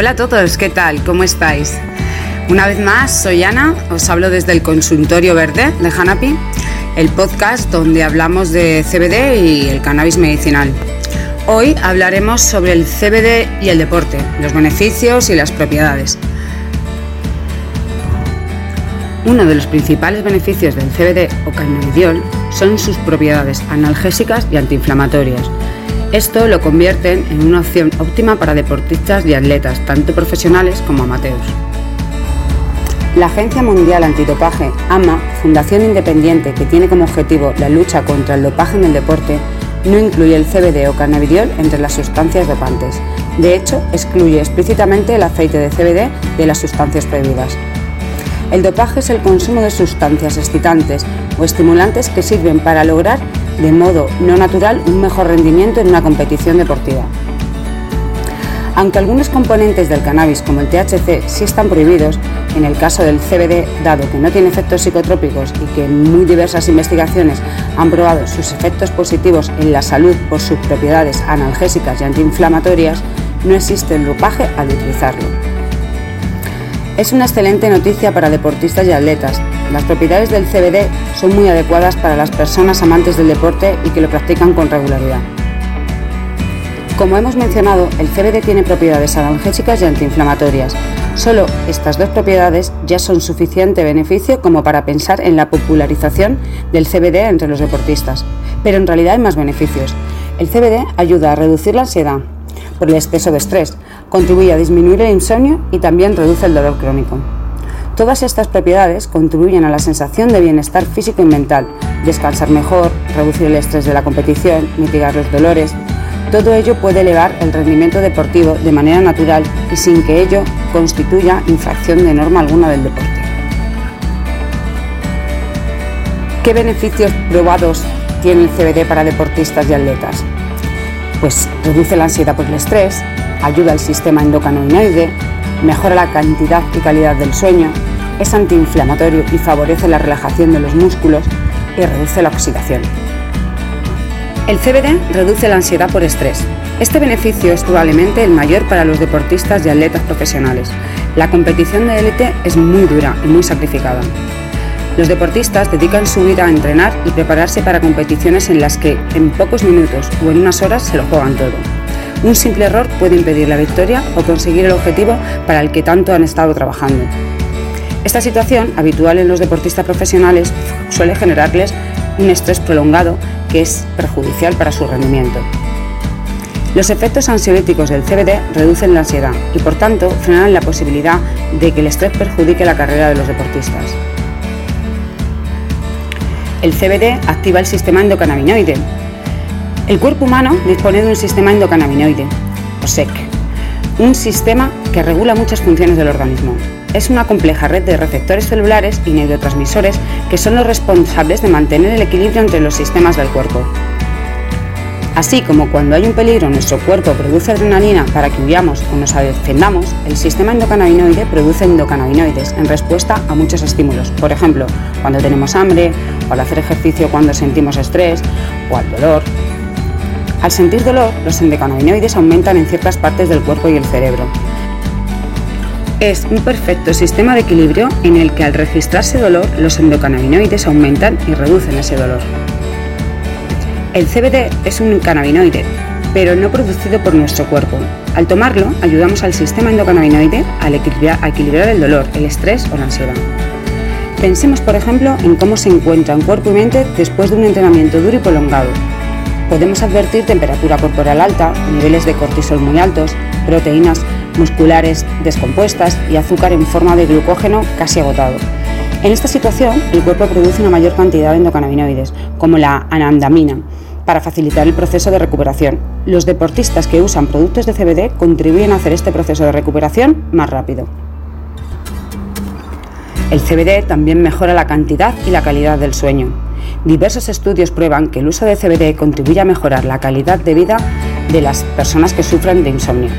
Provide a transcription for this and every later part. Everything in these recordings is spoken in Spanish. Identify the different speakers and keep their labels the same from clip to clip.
Speaker 1: Hola a todos, ¿qué tal? ¿Cómo estáis? Una vez más, soy Ana, os hablo desde el consultorio verde de Hanapi, el podcast donde hablamos de CBD y el cannabis medicinal. Hoy hablaremos sobre el CBD y el deporte, los beneficios y las propiedades. Uno de los principales beneficios del CBD o cannabidiol son sus propiedades analgésicas y antiinflamatorias. Esto lo convierte en una opción óptima para deportistas y atletas, tanto profesionales como amateurs. La Agencia Mundial Antidopaje, AMA, fundación independiente que tiene como objetivo la lucha contra el dopaje en el deporte, no incluye el CBD o cannabidiol entre las sustancias dopantes. De hecho, excluye explícitamente el aceite de CBD de las sustancias prohibidas. El dopaje es el consumo de sustancias excitantes o estimulantes que sirven para lograr de modo no natural un mejor rendimiento en una competición deportiva. Aunque algunos componentes del cannabis como el THC sí están prohibidos, en el caso del CBD, dado que no tiene efectos psicotrópicos y que muy diversas investigaciones han probado sus efectos positivos en la salud por sus propiedades analgésicas y antiinflamatorias, no existe el dopaje al utilizarlo. Es una excelente noticia para deportistas y atletas. Las propiedades del CBD son muy adecuadas para las personas amantes del deporte y que lo practican con regularidad. Como hemos mencionado, el CBD tiene propiedades analgésicas y antiinflamatorias. Solo estas dos propiedades ya son suficiente beneficio como para pensar en la popularización del CBD entre los deportistas. Pero en realidad hay más beneficios. El CBD ayuda a reducir la ansiedad por el exceso de estrés, contribuye a disminuir el insomnio y también reduce el dolor crónico. Todas estas propiedades contribuyen a la sensación de bienestar físico y mental, descansar mejor, reducir el estrés de la competición, mitigar los dolores. Todo ello puede elevar el rendimiento deportivo de manera natural y sin que ello constituya infracción de norma alguna del deporte. ¿Qué beneficios probados tiene el CBD para deportistas y atletas? Pues reduce la ansiedad por el estrés, ayuda al sistema endocannabinoide, mejora la cantidad y calidad del sueño, es antiinflamatorio y favorece la relajación de los músculos y reduce la oxidación. El CBD reduce la ansiedad por estrés. Este beneficio es probablemente el mayor para los deportistas y atletas profesionales. La competición de élite es muy dura y muy sacrificada. Los deportistas dedican su vida a entrenar y prepararse para competiciones en las que en pocos minutos o en unas horas se lo juegan todo. Un simple error puede impedir la victoria o conseguir el objetivo para el que tanto han estado trabajando. Esta situación, habitual en los deportistas profesionales, suele generarles un estrés prolongado que es perjudicial para su rendimiento. Los efectos ansiolíticos del CBD reducen la ansiedad y por tanto frenan la posibilidad de que el estrés perjudique la carrera de los deportistas. El CBD activa el sistema endocannabinoide, el cuerpo humano dispone de un sistema endocannabinoide, o SEC, un sistema que regula muchas funciones del organismo. Es una compleja red de receptores celulares y neurotransmisores que son los responsables de mantener el equilibrio entre los sistemas del cuerpo. Así como cuando hay un peligro nuestro cuerpo produce adrenalina para que huyamos o nos defendamos, el sistema endocannabinoide produce endocannabinoides en respuesta a muchos estímulos. Por ejemplo, cuando tenemos hambre, o al hacer ejercicio cuando sentimos estrés, o al dolor, al sentir dolor, los endocannabinoides aumentan en ciertas partes del cuerpo y el cerebro. Es un perfecto sistema de equilibrio en el que al registrarse dolor, los endocannabinoides aumentan y reducen ese dolor. El CBD es un cannabinoide, pero no producido por nuestro cuerpo. Al tomarlo, ayudamos al sistema endocannabinoide a equilibrar, el dolor, el estrés o la ansiedad. Pensemos, por ejemplo, en cómo se encuentran cuerpo y mente después de un entrenamiento duro y prolongado, podemos advertir temperatura corporal alta, niveles de cortisol muy altos, proteínas musculares descompuestas y azúcar en forma de glucógeno casi agotado. En esta situación, el cuerpo produce una mayor cantidad de endocannabinoides, como la anandamina, para facilitar el proceso de recuperación. Los deportistas que usan productos de CBD contribuyen a hacer este proceso de recuperación más rápido. El CBD también mejora la cantidad y la calidad del sueño. Diversos estudios prueban que el uso de CBD contribuye a mejorar la calidad de vida de las personas que sufren de insomnio.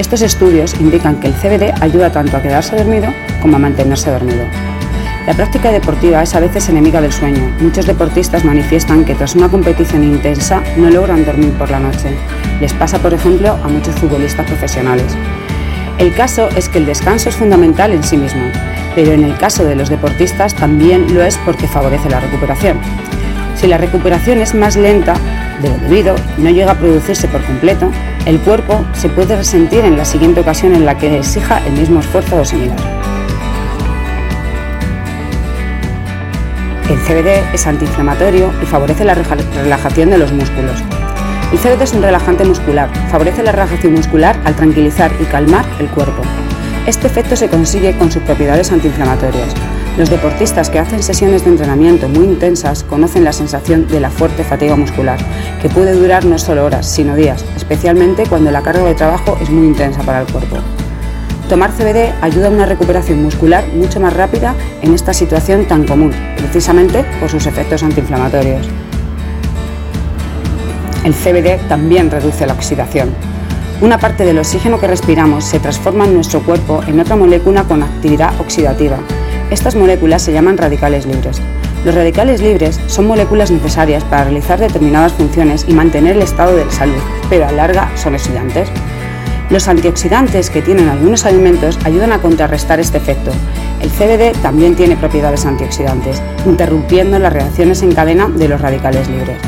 Speaker 1: Estos estudios indican que el CBD ayuda tanto a quedarse dormido como a mantenerse dormido. La práctica deportiva es a veces enemiga del sueño. Muchos deportistas manifiestan que tras una competición intensa no logran dormir por la noche. Les pasa, por ejemplo, a muchos futbolistas profesionales. El caso es que el descanso es fundamental en sí mismo, pero en el caso de los deportistas también lo es porque favorece la recuperación. Si la recuperación es más lenta de lo debido y no llega a producirse por completo, el cuerpo se puede resentir en la siguiente ocasión en la que exija el mismo esfuerzo o similar. El CBD es antiinflamatorio y favorece la relajación de los músculos. El CBD es un relajante muscular, favorece la relajación muscular al tranquilizar y calmar el cuerpo. Este efecto se consigue con sus propiedades antiinflamatorias. Los deportistas que hacen sesiones de entrenamiento muy intensas conocen la sensación de la fuerte fatiga muscular, que puede durar no solo horas, sino días, especialmente cuando la carga de trabajo es muy intensa para el cuerpo. Tomar CBD ayuda a una recuperación muscular mucho más rápida en esta situación tan común, precisamente por sus efectos antiinflamatorios. El CBD también reduce la oxidación, una parte del oxígeno que respiramos se transforma en nuestro cuerpo en otra molécula con actividad oxidativa. Estas moléculas se llaman radicales libres. Los radicales libres son moléculas necesarias para realizar determinadas funciones y mantener el estado de salud, pero a larga son oxidantes. Los antioxidantes que tienen algunos alimentos ayudan a contrarrestar este efecto. El CBD también tiene propiedades antioxidantes, interrumpiendo las reacciones en cadena de los radicales libres.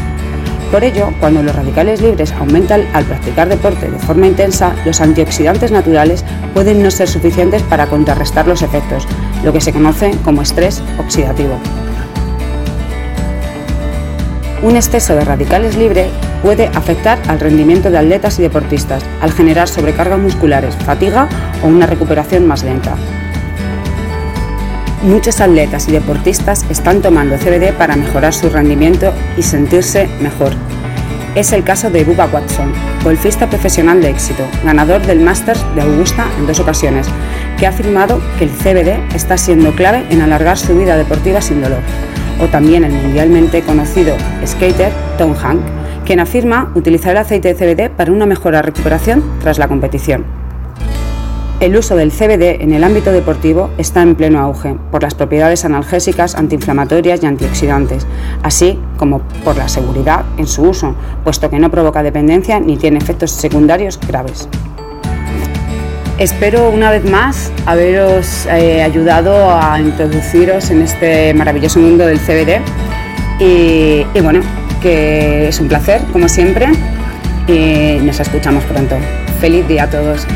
Speaker 1: Por ello, cuando los radicales libres aumentan al practicar deporte de forma intensa, los antioxidantes naturales pueden no ser suficientes para contrarrestar los efectos, lo que se conoce como estrés oxidativo. Un exceso de radicales libres puede afectar al rendimiento de atletas y deportistas, al generar sobrecargas musculares, fatiga o una recuperación más lenta. Muchos atletas y deportistas están tomando CBD para mejorar su rendimiento y sentirse mejor. Es el caso de Bubba Watson, golfista profesional de éxito, ganador del Masters de Augusta en dos ocasiones, que ha afirmado que el CBD está siendo clave en alargar su vida deportiva sin dolor. O también el mundialmente conocido skater Tom Hank, quien afirma utilizar el aceite de CBD para una mejora recuperación tras la competición. El uso del CBD en el ámbito deportivo está en pleno auge por las propiedades analgésicas, antiinflamatorias y antioxidantes, así como por la seguridad en su uso, puesto que no provoca dependencia ni tiene efectos secundarios graves. Espero una vez más haberos eh, ayudado a introduciros en este maravilloso mundo del CBD y, y bueno, que es un placer como siempre y nos escuchamos pronto. Feliz día a todos.